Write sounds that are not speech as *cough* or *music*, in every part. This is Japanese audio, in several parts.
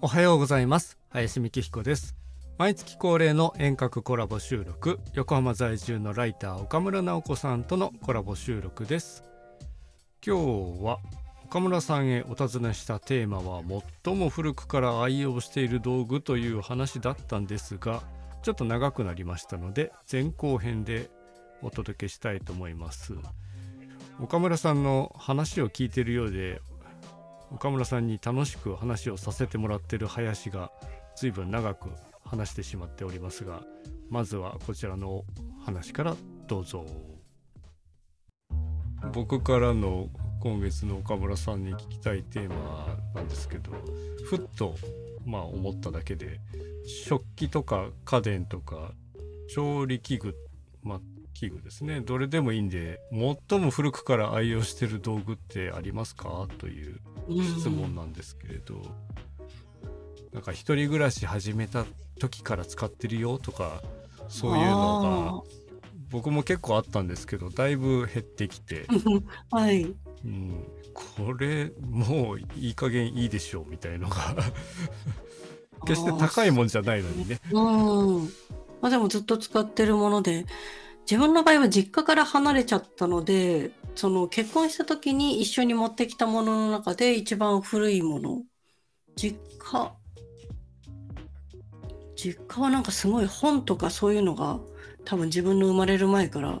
おはようございます。林美希彦です。毎月恒例の遠隔コラボ収録。横浜在住のライター岡村直子さんとのコラボ収録です。今日は岡村さんへお尋ねしたテーマは最も古くから愛用している道具という話だったんですがちょっと長くなりましたので前後編でお届けしたいと思います。岡村さんの話を聞いているようで岡村さんに楽しく話をさせてもらってる林が随分長く話してしまっておりますがまずはこちらの話からどうぞ。僕からの今月の岡村さんに聞きたいテーマなんですけどふっとまあ思っただけで食器とか家電とか調理器具まあ器具ですね。どれでもいいんで最も古くから愛用してる道具ってありますか？という質問なんですけれど、なんか一人暮らし始めた時から使ってるよとかそういうのが僕も結構あったんですけどだいぶ減ってきて、*laughs* はい。うん、これもういい加減いいでしょうみたいのが。決して高いもんじゃないのにね。うん。まあでもずっと使ってるもので、自分の場合は実家から離れちゃったので、その結婚した時に一緒に持ってきたものの中で一番古いもの。実家、実家はなんかすごい本とかそういうのが多分自分の生まれる前から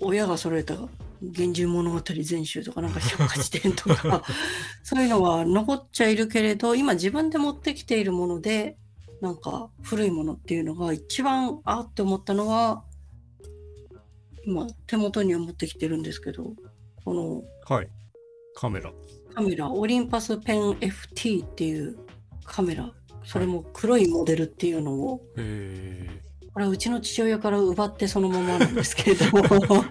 親が揃えた「源氏物語全集」とかなんか百科事典とか *laughs* そういうのは残っちゃいるけれど今自分で持ってきているものでなんか古いものっていうのが一番あって思ったのは今手元には持ってきてるんですけどこのはい。カメラ。カメラオリンパスペン FT っていうカメラ。それも黒いモデルっていうのを、これはうちの父親から奪ってそのままなんですけれども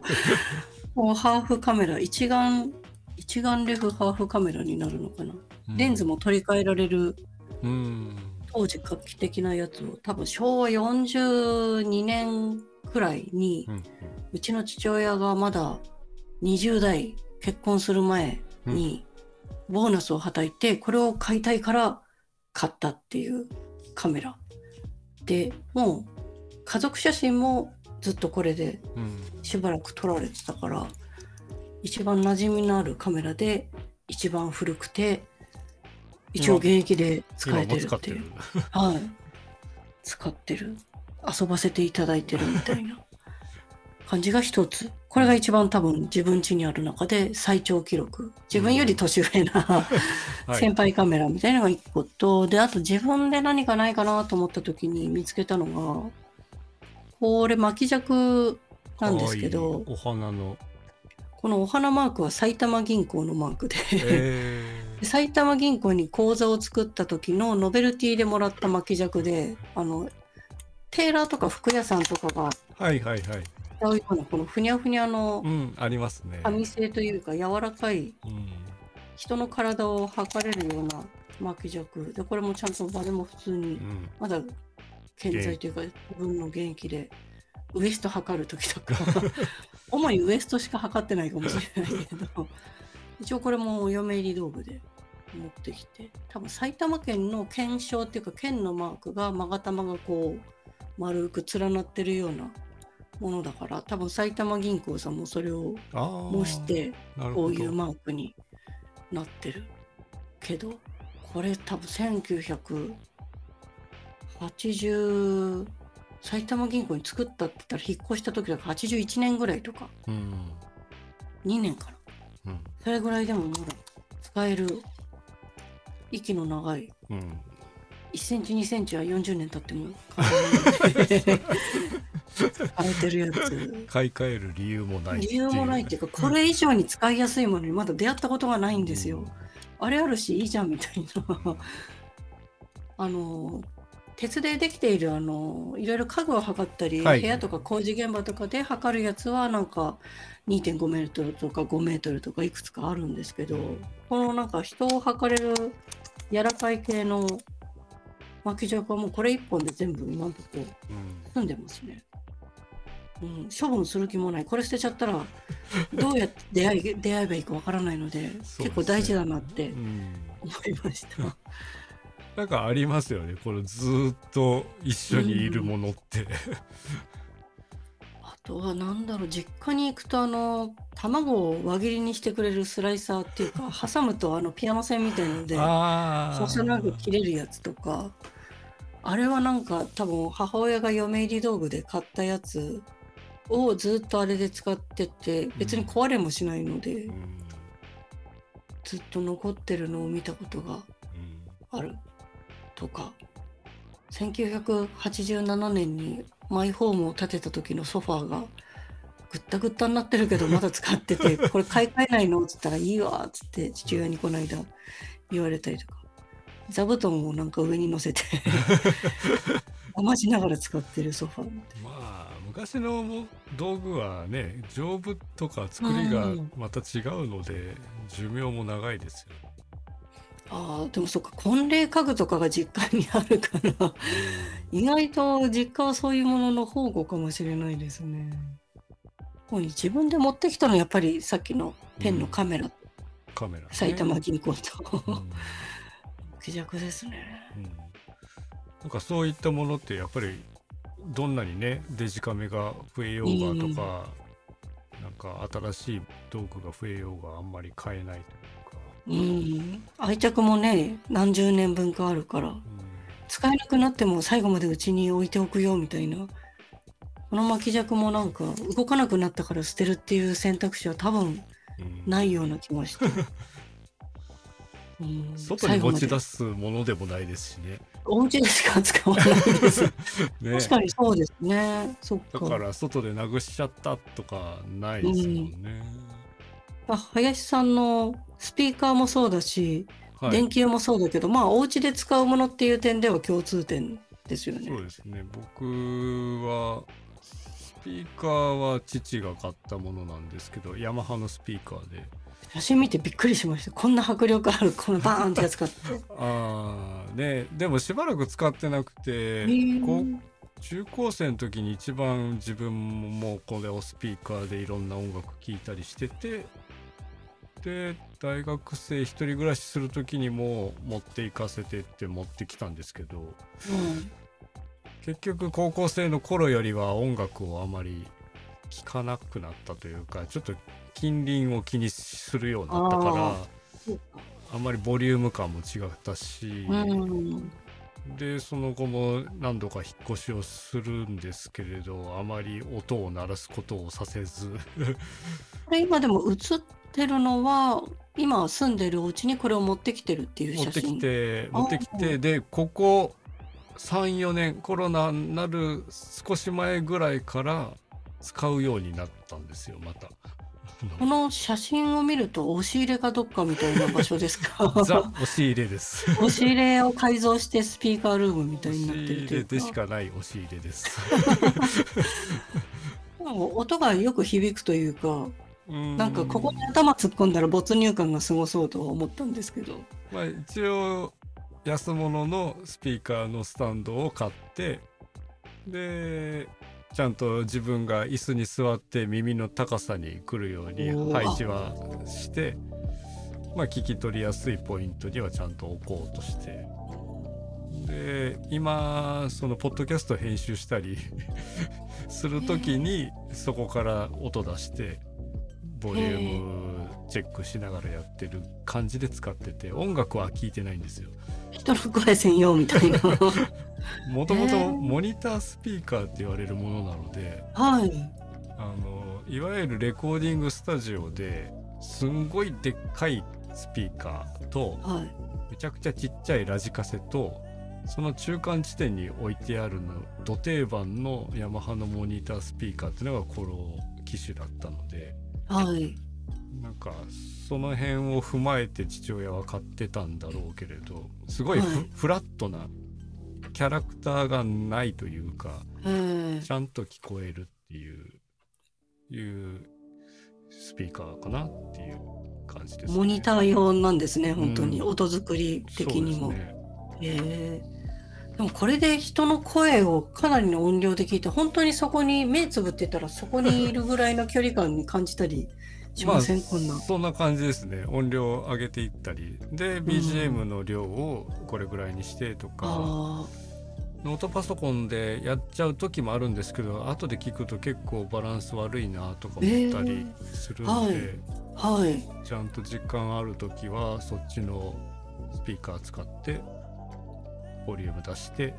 *laughs* もうハーフカメラ一眼一眼レフハーフカメラになるのかな、うん、レンズも取り替えられる、うん、当時画期的なやつを多分昭和42年くらいに、うんうん、うちの父親がまだ20代結婚する前に、ボーナスをはたいてこれを買いたいから買ったっていうカメラ。でもう家族写真もずっとこれでしばらく撮られてたから、うん、一番馴染みのあるカメラで一番古くて一応現役で使えてるっていう。はい。使ってる遊ばせていただいてるみたいな感じが一つ。これが一番多分自分家にある中で最長記録。自分より年上な、先輩カメラみたいなのが一個と、で、あと自分で何かないかなと思った時に見つけたのが、これ巻き尺なんですけど、お花の。このお花マークは埼玉銀行のマークで *laughs* 埼玉銀行に口座を作った時のノベルティでもらった巻き尺で、あの、テーラーとか服屋さんとかが、はいはいはい。うようなこのふにゃふにゃのありますね。紙製というか柔らかい人の体を測れるような巻き尺。でこれもちゃんと誰も普通にまだ健在というか自分の現役でウエスト測る時とか。*laughs* 主にウエストしか測ってないかもしれないけど。一応これもお嫁入り道具で持ってきて。多分埼玉県の県章っていうか県のマークが勾玉がこう丸く連なってるようなものだから多分埼玉銀行さんもそれを模してこういうマークになってるけどこれ多分1980埼玉銀行に作ったって言ったら引っ越した時だから81年ぐらいとか、うん、2年かな、うん、それぐらいでもまだ使える。息の長い、うん、1センチ2センチは40年経っても *laughs* 変えてるやつ。買い替える理由もない理由もないっていうかこれ以上に使いやすいものにまだ出会ったことがないんですよ、うん、あれあるしいいじゃんみたいな。*laughs* あの鉄でできているあのいろいろ家具を測ったり、はい、部屋とか工事現場とかで測るやつはなんか2.5メートルとか5メートルとかいくつかあるんですけどこのなんか人を測れる柔らかい系の巻き尺はもうこれ1本で全部今んとこ済ん。でますね。うん、処分する気もない。これ捨てちゃったらどうやって出会い *laughs* 出会えばいいかわからないので結構大事だなって思いました。なんかありますよね。このずっと一緒にいるものって、うん、あとは何だろう。実家に行くとあの卵を輪切りにしてくれるスライサーっていうか挟むとあのピアノ線みたいので細長く切れるやつとかあれはなんか多分母親が嫁入り道具で買ったやつをずっとあれで使ってて別に壊れもしないので、うん、ずっと残ってるのを見たことがある。とか1987年にマイホームを建てた時のソファーがぐったぐったになってるけどまだ使ってて *laughs* これ買い替えないの？っつったらいいわっつって父親にこの間言われたりとか座布団をなんか上に乗せて *laughs* 余しながら使ってるソファーまあ昔の道具はね丈夫とか作りがまた違うので、寿命も長いですよああ、でもそっか、婚礼家具とかが実家にあるから、意外と実家はそういうものの宝庫かもしれないですね。自分で持ってきたのはやっぱりさっきのペンのカメラ、カメラ、ね、埼玉銀行と、うん、気弱ですね、うん。なんかそういったものってやっぱりどんなにねデジカメが増えようがとか、うん、なんか新しい道具が増えようがあんまり買えないとうん、愛着もね何十年分かあるから、うん、使えなくなっても最後までうちに置いておくよみたいな。この巻き尺もなんか動かなくなったから捨てるっていう選択肢は多分ないような気がして、*laughs* うん、外に持ち出すものでもないですしね。お家でしか使わないです、*laughs* ね、確かにそうですね。そっか。だから外でなくしちゃったとかないですもんね、うん、林さんのスピーカーもそうだし、はい、電球もそうだけど、まあ、お家で使うものっていう点では共通点ですよね。そうですね。僕は、スピーカーは父が買ったものなんですけど、ヤマハのスピーカーで。写真見てびっくりしました。こんな迫力ある、このバーンってやつ買って。ああ、ね、でもしばらく使ってなくて、こう中高生の時に一番自分もこれをスピーカーでいろんな音楽聴いたりしててで大学生一人暮らしする時にも持って行かせてって持ってきたんですけど、うん、結局高校生の頃よりは音楽をあまり聴かなくなったというかちょっと近隣を気にするようになったからあんまりボリューム感も違ったし、うん、でその後も何度か引っ越しをするんですけれどあまり音を鳴らすことをさせず。*laughs* 今でも映ってるのは今住んでるお家にこれを持ってきてるっていう持ってきて持ってきてでここ34年コロナになる少し前ぐらいから使うようになったんですよまた。この写真を見ると押し入れかどっかみたいな場所ですか？*laughs* ザ押し入れです。*laughs* 押し入れを改造してスピーカールームみたいにな。ってるというでしかない押し入れです。*laughs* 音がよく響くというかなんかここに頭突っ込んだら没入感がすごそうと思ったんですけど。まあ一応安物のスピーカーのスタンドを買ってでちゃんと自分が椅子に座って耳の高さに来るように配置はしてまあ聞き取りやすいポイントにはちゃんと置こうとして。で今そのポッドキャスト編集したり *laughs* する時にそこから音出してボリュームチェックしながらやってる感じで使ってて音楽は聴いてないんですよ。人の声専用みたいな。*laughs* もともとモニタースピーカーって言われるものなので、はい、あのいわゆるレコーディングスタジオですんごいでっかいスピーカーと、はい、めちゃくちゃちっちゃいラジカセとその中間地点に置いてあるの土定番のヤマハのモニタースピーカーっていうのがこの機種だったので。はい。なんかその辺を踏まえて父親は買ってたんだろうけれどすごいフはい、フラットなキャラクターがないというかちゃんと聞こえるっていういうスピーカーかなっていう感じです、ね、モニター用なんですね本当に、うん、音作り的にも。ね、えでもこれで人の声をかなりの音量で聞いて本当にそこに目つぶってたらそこにいるぐらいの距離感に感じたりしません、まあ、こんな。そんな感じですね。音量を上げていったりで BGM の量をこれぐらいにしてとか、ノートパソコンでやっちゃう時もあるんですけど後で聞くと結構バランス悪いなとか思ったりするんで、はい、ちゃんと時間ある時はそっちのスピーカー使ってボリューム出して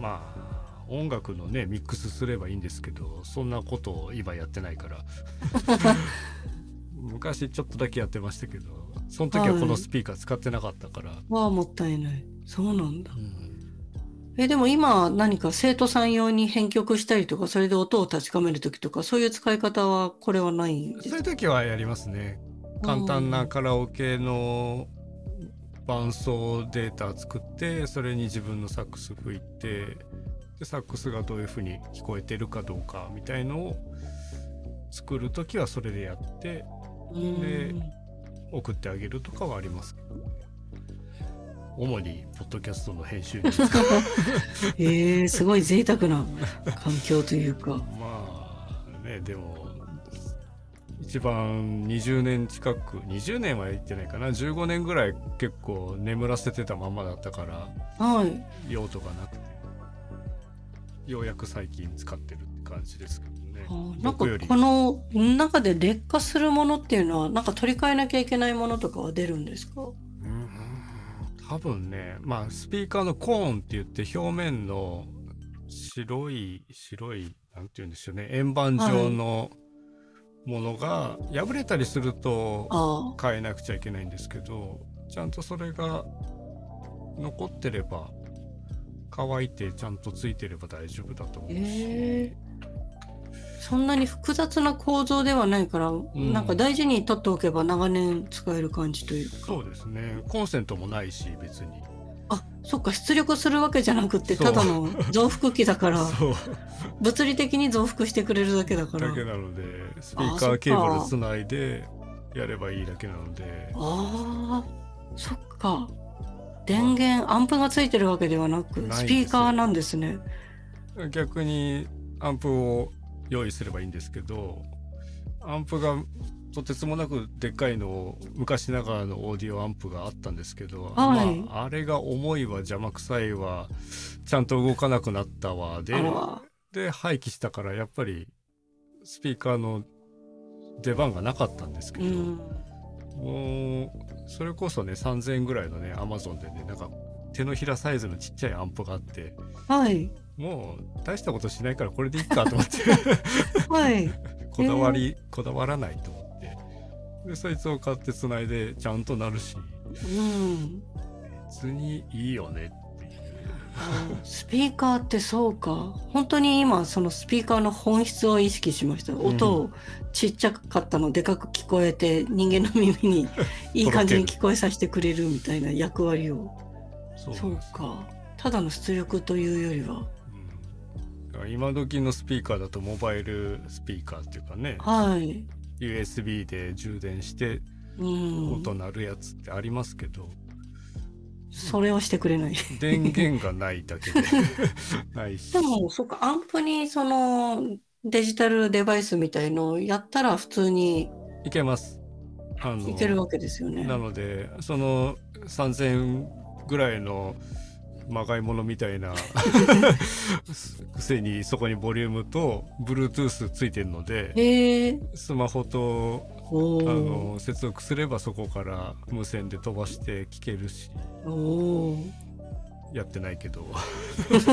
まあ音楽のねミックスすればいいんですけどそんなことを今やってないから。*laughs* 昔ちょっとだけやってましたけどその時はこのスピーカー使ってなかったから、はい、わあもったいない。そうなんだ、うん。えでも今何か生徒さん用に編曲したりとかそれで音を確かめる時とかそういう使い方はこれはないそういう時はやりますね。簡単なカラオケの伴奏データ作ってそれに自分のサックス吹いてでサックスがどういうふうに聞こえてるかどうかみたいのを作る時はそれでやってで送ってあげるとかはありますけど、主にポッドキャストの編集え *laughs* すごい贅沢な環境というか。まあねでも一番20年近く20年は言ってないかな。15年ぐらい結構眠らせてたままだったから、はい、用途がなくて。ようやく最近使ってるって感じですけどね。なんかこの中で劣化するものっていうのはなんか取り替えなきゃいけないものとかは出るんですか？うん。多分ねまあスピーカーのコーンって言って表面の白い白いなんて言うんでしょうね。円盤状の、はいものが破れたりすると変えなくちゃいけないんですけどちゃんとそれが残ってれば乾いてちゃんとついてれば大丈夫だと思うし、え。ー、そんなに複雑な構造ではないから、うん、なんか大事に取っておけば長年使える感じというか。そうですね。コンセントもないし別にあそっか出力するわけじゃなくてただの増幅器だから。*laughs* 物理的に増幅してくれるだけだから。だけなのでスピーカーケーブルつないでやればいいだけなので。ああそっか。電源アンプがついてるわけではなくスピーカーなんですね。逆にアンプを用意すればいいんですけどアンプがとてつもなくでっかいの昔ながらのオーディオアンプがあったんですけど、はい、まあ、あれが重いわ邪魔くさいわ。ちゃんと動かなくなったわ。でで廃棄したからやっぱりスピーカーの出番がなかったんですけど、うん、もうそれこそね3,000円ぐらいのねアマゾンでねなんか手のひらサイズのちっちゃいアンプがあって、はい、もう大したことしないからこれでいいかと思って。*laughs* はい。*laughs* こだわり、えー、こだわらないとでそいつを買ってつないでちゃんとなるし、うん、別にいいよねっていう。スピーカーってそうか。本当に今そのスピーカーの本質を意識しました。音をちっちゃかったのでかく聞こえて人間の耳にいい感じに聞こえさせてくれるみたいな役割を。そうか。ただの出力というよりは、うん、今時のスピーカーだとモバイルスピーカーっていうかね。はい USB で充電して音鳴るやつってありますけど、それをしてくれない。電源がないだけで。*laughs* ないし。でもそっかアンプにそのデジタルデバイスみたいのをやったら普通にいけます。あのいけるわけですよね。なのでその3000ぐらいのまがいものみたいな。*laughs* くせにそこにボリュームと Bluetooth ついてるのでスマホとあの接続すればそこから無線で飛ばして聞けるし。やってないけど。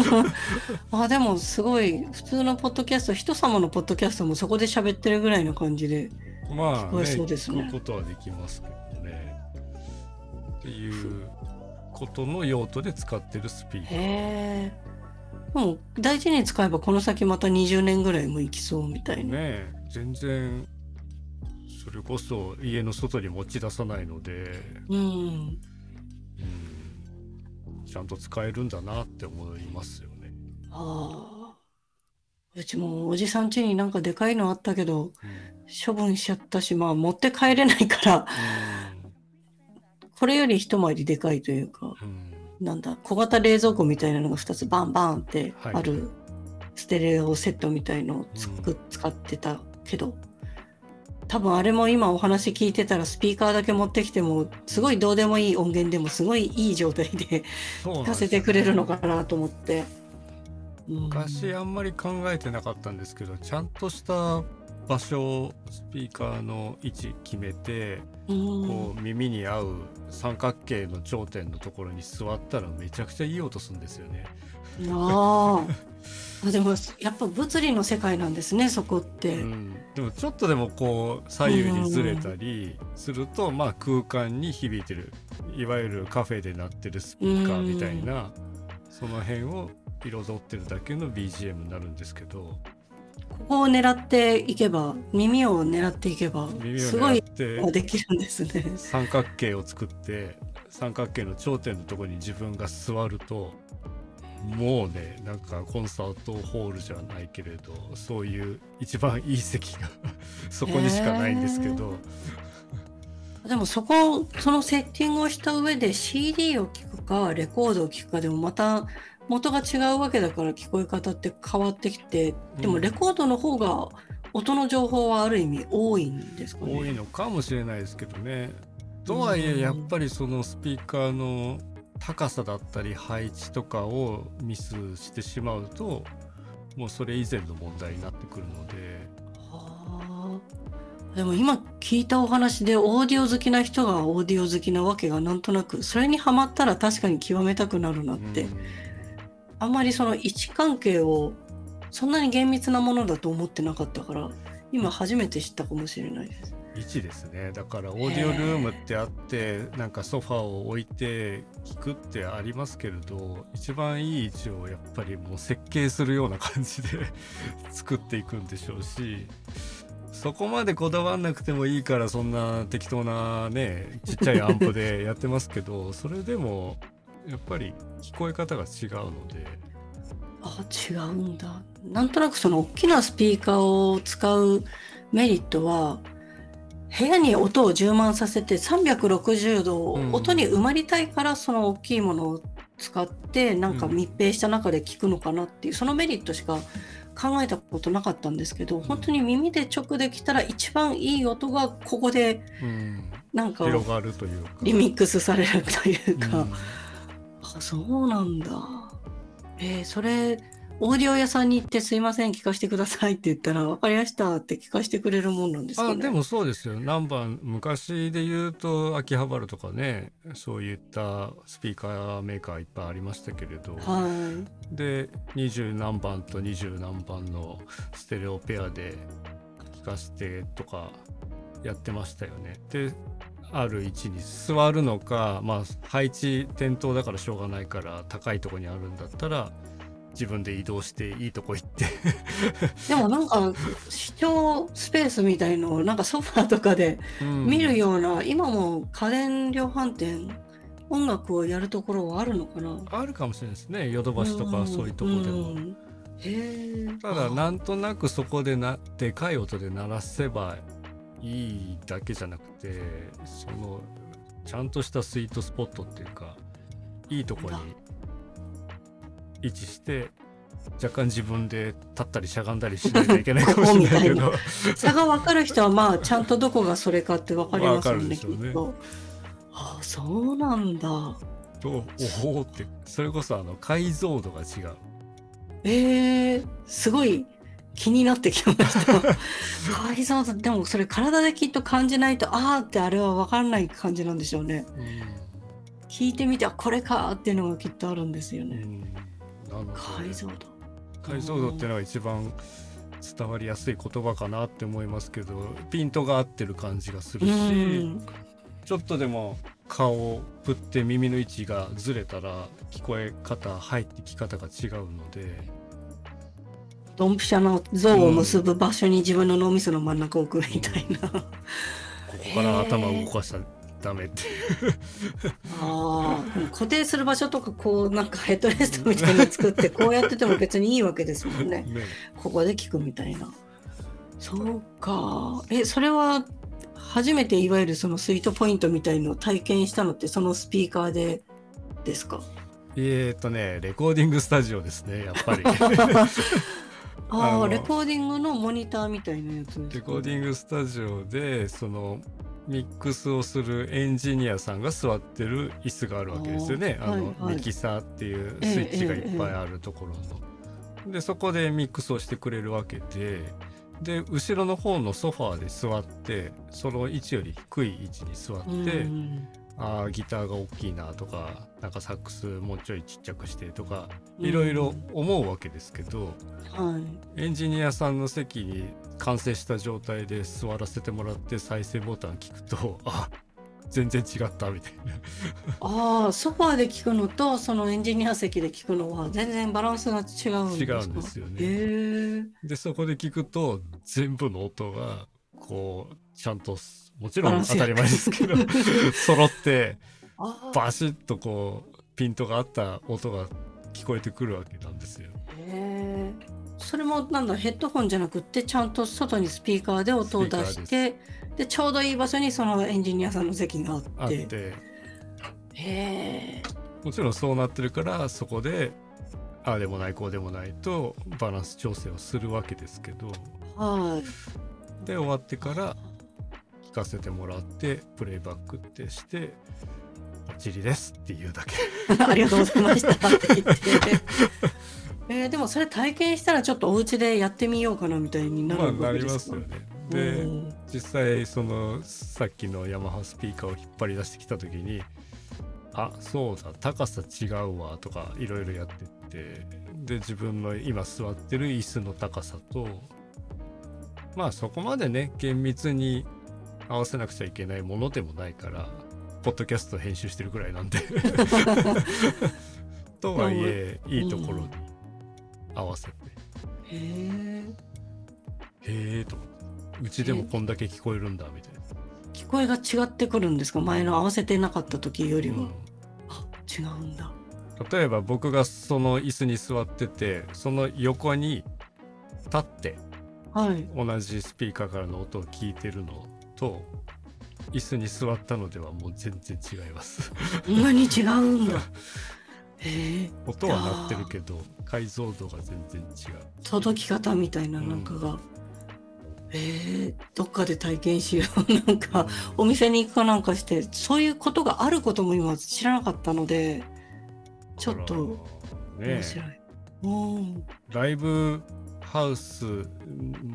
*laughs* あでもすごい普通のポッドキャスト人様のポッドキャストもそこで喋ってるぐらいの感じで。聞こえそうですね。まあ、ね、ことはできますけどね。っていうことの用途で使ってるスピーカー。へもう大事に使えばこの先また20年ぐらいもいきそうみたいな。ね全然それこそ家の外に持ち出さないので、うん、うん、ちゃんと使えるんだなって思いますよね。ああうちもおじさん家になんかでかいのあったけど、うん、処分しちゃったしまあ持って帰れないから、これより一回りでかいというか、うん、なんだ小型冷蔵庫みたいなのが2つバンバンってある、ステレオセットみたいのをつく、うん、使ってたけど多分あれも今お話聞いてたらスピーカーだけ持ってきてもすごいどうでもいい音源でもすごいいい状態で聞かせてくれるのかなと思って。昔あんまり考えてなかったんですけどちゃんとした場所スピーカーの位置決めて、こう耳に合う三角形の頂点のところに座ったらめちゃくちゃいい音するんですよね。ああでもやっぱ物理の世界なんですねそこって、うん、でもちょっとでもこう左右にずれたりすると、まあ空間に響いてるいわゆるカフェで鳴ってるスピーカーみたいな、その辺を彩ってるだけの BGM になるんですけどここを狙っていけば耳を狙っていけばすごいできるんですね。三角形を作って三角形の頂点のところに自分が座るともうねなんかコンサートホールじゃないけれどそういう一番いい席が *laughs* そこにしかないんですけど、でもそこそのセッティングをした上で CD を聴くかレコードを聴くかでもまた元が違うわけだから聞こえ方って変わってきてでもレコードの方が音の情報はある意味多いんですかね。多いのかもしれないですけどね。とはいえやっぱりそのスピーカーの高さだったり配置とかをミスしてしまうともうそれ以前の問題になってくるので。でも今聞いたお話でオーディオ好きな人がオーディオ好きなわけがなんとなくそれにはまったら確かに極めたくなるなってあんまりその位置関係をそんなに厳密なものだと思ってなかったから今初めて知ったかもしれないです。位置ですねだからオーディオルームってあってなんかソファーを置いて聞くってありますけれど一番いい位置をやっぱりもう設計するような感じで *laughs* 作っていくんでしょうしそこまでこだわんなくてもいいからそんな適当なねちっちゃいアンプでやってますけどそれでもやっぱり聞こえ方が違うので。あ違うんだ。なんとなくその大きなスピーカーを使うメリットは部屋に音を充満させて360度音に埋まりたいからその大きいものを使ってなんか密閉した中で聞くのかなっていうそのメリットしか考えたことなかったんですけど本当に耳で直できたら一番いい音がここでなんかリミックスされるというか。あそうなんだ。えー、それオーディオ屋さんに行ってすいません聞かせてくださいって言ったら分かりましたって聞かせてくれるもんなんですか、ね、あでもそうですよ何番昔で言うと秋葉原とかねそういったスピーカーメーカーいっぱいありましたけれど、はい、で二十何番と二十何番のステレオペアで聞かせてとかやってましたよね。である位置に座るのか、まあ、配置転倒だからしょうがないから高いとこにあるんだったら自分で移動していいとこ行って。*laughs* でもなんか視聴スペースみたいのをなんかソファーとかで見るような、うん、今も家電量販店音楽をやるところはあるのかな？あるかもしれないですね。ヨドバシとかそういうとこでも。ただなんとなくそこでなでかい音で鳴らせばいいだけじゃなくてそのちゃんとしたスイートスポットっていうかいいとこに位置して若干自分で立ったりしゃがんだりしないといけないかもしれないけど差が分かる人はまあちゃんとどこがそれかって分かりますよねきっと。ああそうなんだ。とおおってそれこそあの解像度が違う。えー、すごい気になってきました。*laughs* でもそれ体できっと感じないとああってあれは分かんない感じなんでしょうね、うん、聞いてみてあこれかっていうのがきっとあるんですよね、うん、解像度解像度っていうのが一番伝わりやすい言葉かなって思いますけどピントが合ってる感じがするし、うん、ちょっとでも顔を振って耳の位置がずれたら聞こえ方入ってき方が違うのでドンピシャの像を結ぶ場所に自分の脳みその真ん中を置くみたいな、ここから頭を動かしたらダメってああ固定する場所とかこうなんかヘッドレストみたいに作ってこうやってても別にいいわけですもんね。*laughs* ね。ここで聞くみたいな。そうか。えそれは初めていわゆるそのスイートポイントみたいのを体験したのってそのスピーカーでですか？えっ、ー、とねレコーディングスタジオですねやっぱり *laughs* ああレコーディングのモニターみたいなやつレコーディングスタジオでそのミックスをするエンジニアさんが座ってる椅子があるわけですよね。あの、はいはい、ミキサーっていうスイッチがいっぱいあるところの。えええ、でそこでミックスをしてくれるわけでで後ろの方のソファーで座ってその位置より低い位置に座って、あギターが大きいなとかなんかサックスもうちょいちっちゃくしてとかいろいろ思うわけですけど、はい、エンジニアさんの席に完成した状態で座らせてもらって再生ボタン聞くとあ全然違ったみたいな。ああソファーで聞くのとそのエンジニア席で聞くのは全然バランスが違うんですか？違うんですよね。でそこで聞くと全部の音がこうちゃんともちろん当たり前ですけど *laughs* 揃ってバシッとこうピントがあった音が聞こえてくるわけなんですよ。へそれもなんだヘッドホンじゃなくてちゃんと外にスピーカーで音を出してでちょうどいい場所にそのエンジニアさんの席があって。あって。へもちろんそうなってるからそこでああでもないこうでもないとバランス調整をするわけですけど。はい。で終わってから聞かせてもらってプレイバックってして「バッチリです」って言うだけ。*laughs* ありがとうございました。って言って。*laughs* えー、でもそれ体験したらちょっとお家でやってみようかなみたいになるまあなりますよね。で、実際そのさっきのヤマハスピーカーを引っ張り出してきた時にあそうだ高さ違うわとかいろいろやってってで自分の今座ってる椅子の高さとまあそこまでね厳密に合わせなくちゃいけないものでもないからポッドキャスト編集してるぐらいなんで。*laughs* とはいえいいところに合わせて、うん、へえ。へえと。思ってうちでもこんだけ聞こえるんだみたいな。聞こえが違ってくるんですか？前の合わせてなかった時よりは、うん、あ違うんだ。例えば僕がその椅子に座っててその横に立ってはい、同じスピーカーからの音を聞いてるのと椅子に座ったのではもう全然違います。そんなに違うんだ *laughs* へ音は鳴ってるけど解像度が全然違う。届き方みたいななんかが、うん、え。ー、どっかで体験しよう。*laughs* なんか、お店に行くかなんかしてそういうことがあることも今知らなかったのでちょっと面白い、ね、ライブハウス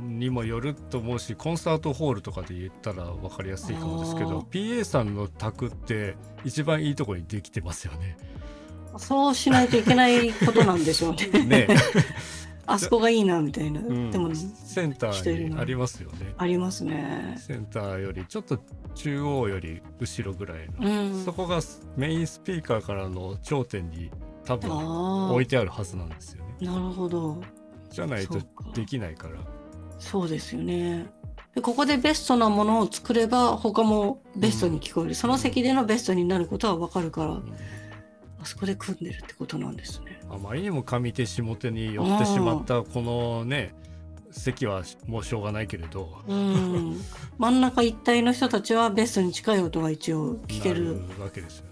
にもよると思うしコンサートホールとかで言ったら分かりやすいかもですけど PA さんの卓って一番いいところにできてますよね。そうしないといけないことなんでしょうね。*laughs* ね。*laughs* あそこがいいなみたいな、うん、でもセンターにありますよね。ありますね。センターよりちょっと中央より後ろぐらいの、うん、そこがメインスピーカーからの頂点に多分置いてあるはずなんですよね。なるほどじゃないとできないから。そうですよね。でここでベストなものを作れば他もベストに聞こえる、うん、その席でのベストになることは分かるから、うん、あそこで組んでるってことなんですね。あまりにも上手下手に寄ってしまったこのね席はもうしょうがないけれど、うん、真ん中一体の人たちはベストに近い音が一応聞けるわけですよ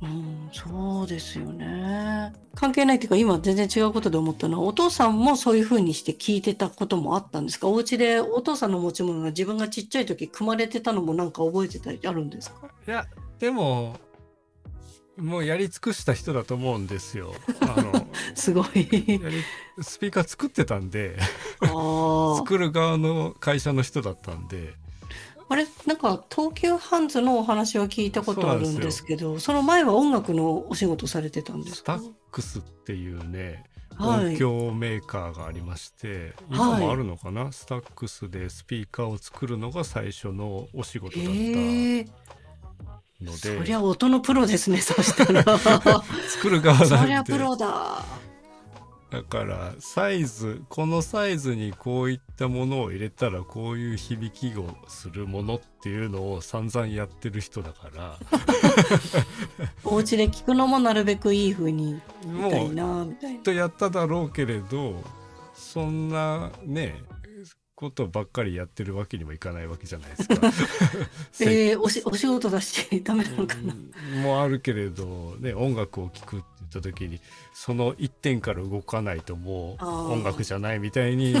うん、そうですよね。関係ないっていうか今全然違うことで思ったのはお父さんもそういうふうにして聞いてたこともあったんですか？お家でお父さんの持ち物が自分がちっちゃい時組まれてたのもなんか覚えてたりあるんですか？いやでももうやり尽くした人だと思うんですよ。あの *laughs* すごいスピーカー作ってたんで *laughs* 作る側の会社の人だったんで。あれなんか東急ハンズのお話は聞いたことあるんですけどその前は音楽のお仕事されてたんですスタックスっていうね音響メーカーがありまして、はい、今もあるのかな、スタックスでスピーカーを作るのが最初のお仕事だったので。そりゃ音のプロですねそしたら。*laughs* 作る側なんで。そりゃプロだだからサイズこのサイズにこういったものを入れたらこういう響きをするものっていうのを散々やってる人だから *laughs* お家で聞くのもなるべくいい風にみたいなみたいな。とやっただろうけれどそんなねことばっかりやってるわけにもいかないわけじゃないですか。*laughs* *laughs* えー、おしお仕事だしダメなのかな。もあるけれど、ね、音楽を聴くってった時にその一点から動かないともう音楽じゃないみたいに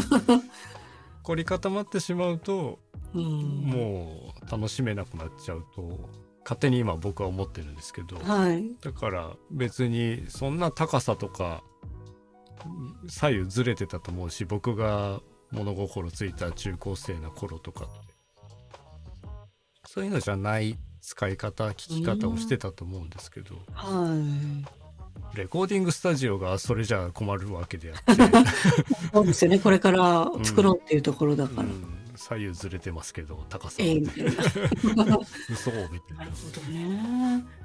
*laughs* 凝り固まってしまうと、うん、もう楽しめなくなっちゃうと勝手に今僕は思ってるんですけど、はい、だから別にそんな高さとか左右ずれてたと思うし僕が物心ついた中高生の頃とかそういうのじゃない使い方聞き方をしてたと思うんですけど、はい、レコーディングスタジオがそれじゃ困るわけであって。*laughs* そうですよね。これから作ろうっていうところだから、うん。うん、左右ずれてますけど高さえー、みたいな嘘みたいな。なるほどね。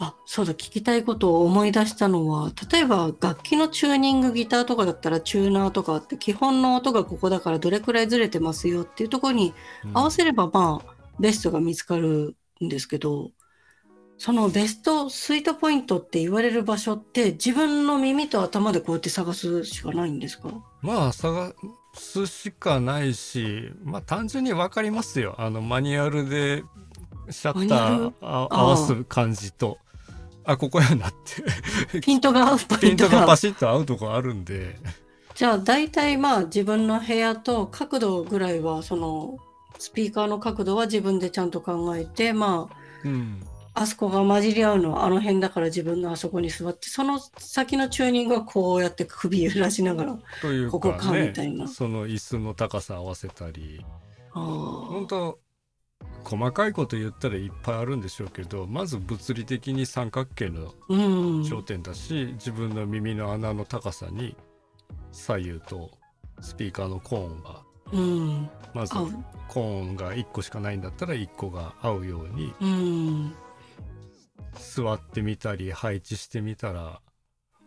あそうだ聞きたいことを思い出したのは例えば楽器のチューニングギターとかだったらチューナーとかって基本の音がここだからどれくらいずれてますよっていうところに合わせればまあ、ベストが見つかるんですけどそのベストスイートポイントって言われる場所って自分の耳と頭でこうやって探すしかないんですか？まあ探すしかないしまあ単純に分かりますよ。あのマニュアルでシャッター合わす感じと。あここやなって。ピントが合うピントがパシッと合うとこあるんで。じゃあ大体まあ自分の部屋と角度ぐらいはそのスピーカーの角度は自分でちゃんと考えてまあ、うん、あそこが混じり合うのはあの辺だから自分があそこに座ってその先のチューニングはこうやって首揺らしながらというここかみたいな。その椅子の高さ合わせたり本当細かいこと言ったらいっぱいあるんでしょうけどまず物理的に三角形の頂点だし、うん、自分の耳の穴の高さに左右とスピーカーのコーンがうん、まずコーンが1個しかないんだったら1個が合うように、うん、座ってみたり配置してみたら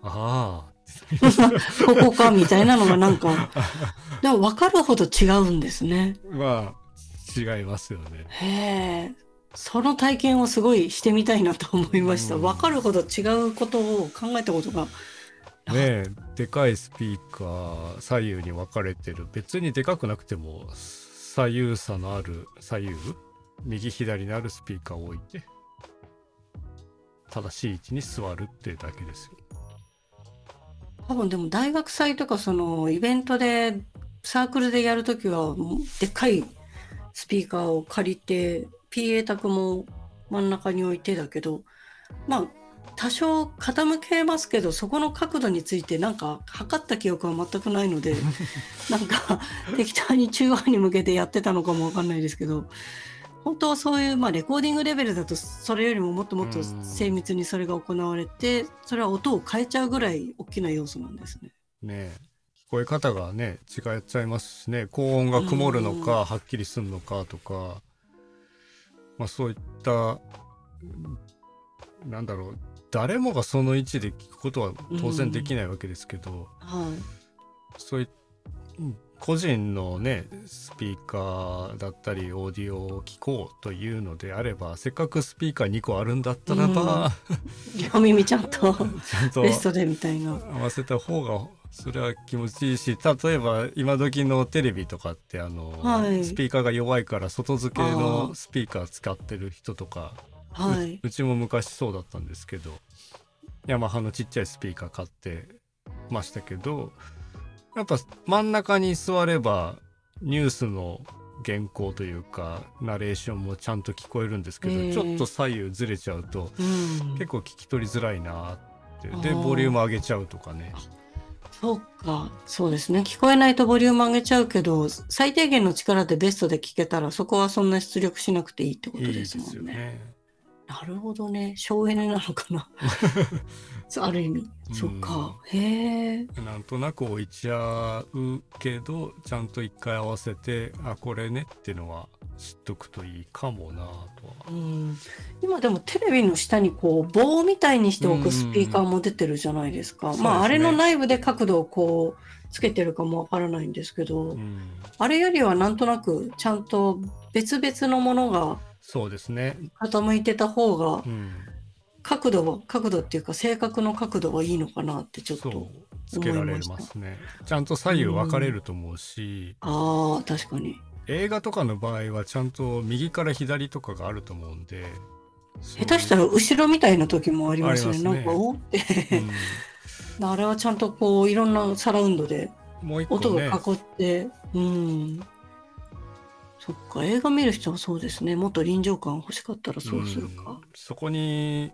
ああここかみたいなのがなんか *laughs* でも分かるほど違うんですね。まあ違いますよね。へえその体験をすごいしてみたいなと思いました。うん、分かるほど違うことを考えたことがねでかいスピーカー左右に分かれてる。別にでかくなくても左右差のある左右？右左にあるスピーカーを置いて正しい位置に座るってだけですよ。多分でも大学祭とかそのイベントでサークルでやるときはでっかいスピーカーを借りて PA 卓も真ん中に置いてだけどまあ多少傾けますけどそこの角度についてなんか測った記憶は全くないのでなんか適当に中央に向けてやってたのかも分かんないですけど本当はそういう、まあ、レコーディングレベルだとそれよりももっともっと精密にそれが行われてそれは音を変えちゃうぐらい大きな要素なんですね。ね聞こえ方がね違っちゃいますしね。高音が曇るのかはっきりするのかとか、まあ、そういったなんだろう。誰もがその位置で聞くことは当然できないわけですけど、うんはい、そういう個人のねスピーカーだったりオーディオを聞こうというのであればせっかくスピーカー2個あるんだったらば、うん、*laughs* 耳ちゃんとちゃんとベストでみたいな。合わせた方がそれは気持ちいいし例えば今時のテレビとかってあの、はい、スピーカーが弱いから外付けのスピーカー使ってる人とかはい、うちも昔そうだったんですけどヤマハのちっちゃいスピーカー買ってましたけどやっぱ真ん中に座ればニュースの原稿というかナレーションもちゃんと聞こえるんですけど、えー、ちょっと左右ずれちゃうと、うん、結構聞き取りづらいなってでボリューム上げちゃうとかね。そうか。そうですね。聞こえないとボリューム上げちゃうけど最低限の力でベストで聞けたらそこはそんな出力しなくていいってことですもんね。いいですよねなるほどね。省エネなのかな。*laughs* ある意味、そっか。へえなんとなく置いちゃうけどちゃんと一回合わせてあこれねっていうのは知っとくといいかもなとは、うん、今でもテレビの下にこう棒みたいにしておくスピーカーも出てるじゃないですか、まあ、あれの内部で角度をこうつけてるかもわからないんですけど、あれよりはなんとなくちゃんと別々のものがそうですね。傾いてた方が、角度は角度っていうか正確の角度はいいのかなってちょっとつけられますね。ちゃんと左右分かれると思うし、うん、ああ確かに。映画とかの場合はちゃんと右から左とかがあると思うんで。下手したら後ろみたいな時もありますね。すね。なんか、おって、うん、*laughs* あれはちゃんとこう、いろんなサラウンドで音が囲って、ね、うん。そっか、映画見る人はそうですね。もっと臨場感欲しかったらそうするか。そこに、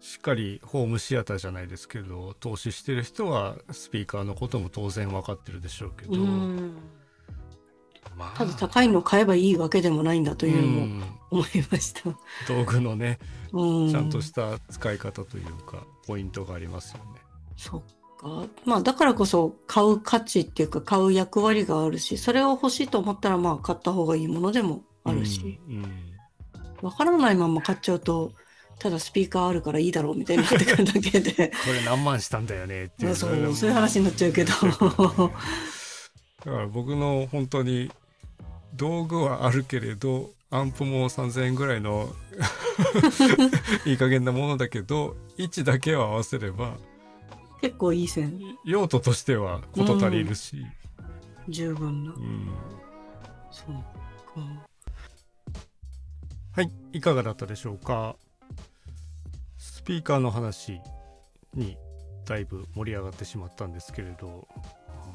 しっかりホームシアターじゃないですけど投資してる人はスピーカーのことも当然分かってるでしょうけど、まあ、ただ高いの買えばいいわけでもないんだというのも思いました、道具のねちゃんとした使い方というかポイントがありますよね。そっかまあだからこそ買う価値っていうか買う役割があるしそれを欲しいと思ったらまあ買った方がいいものでもあるし、うんうん、分からないまま買っちゃうとただスピーカーあるからいいだろうみたいになってくるだけで。これ何万したんだよねっていう。そうそういう話になっちゃうけど。だから僕の本当に道具はあるけれどアンプも3000円ぐらいの *laughs* いい加減なものだけど位置だけを合わせれば結構いい線。用途としては事足りるし、うん、十分な、うん、そうか。はいいかがだったでしょうか？スピーカーの話にだいぶ盛り上がってしまったんですけれど。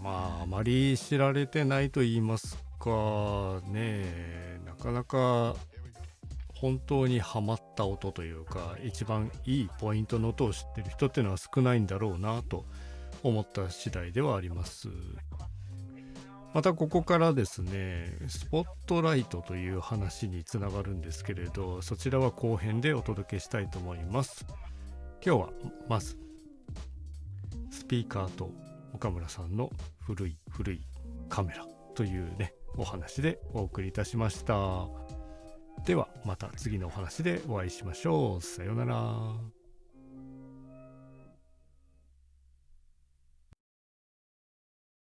まああまり知られてないと言いますかね。なかなか本当にハマった音というか一番いいポイントの音を知ってる人っていうのは少ないんだろうなと思った次第ではあります。またここからですねスポットライトという話につながるんですけれどそちらは後編でお届けしたいと思います。今日はまずスピーカーと岡村さんの古い古いカメラというねお話でお送りいたしました。ではまた次のお話でお会いしましょう。さようなら。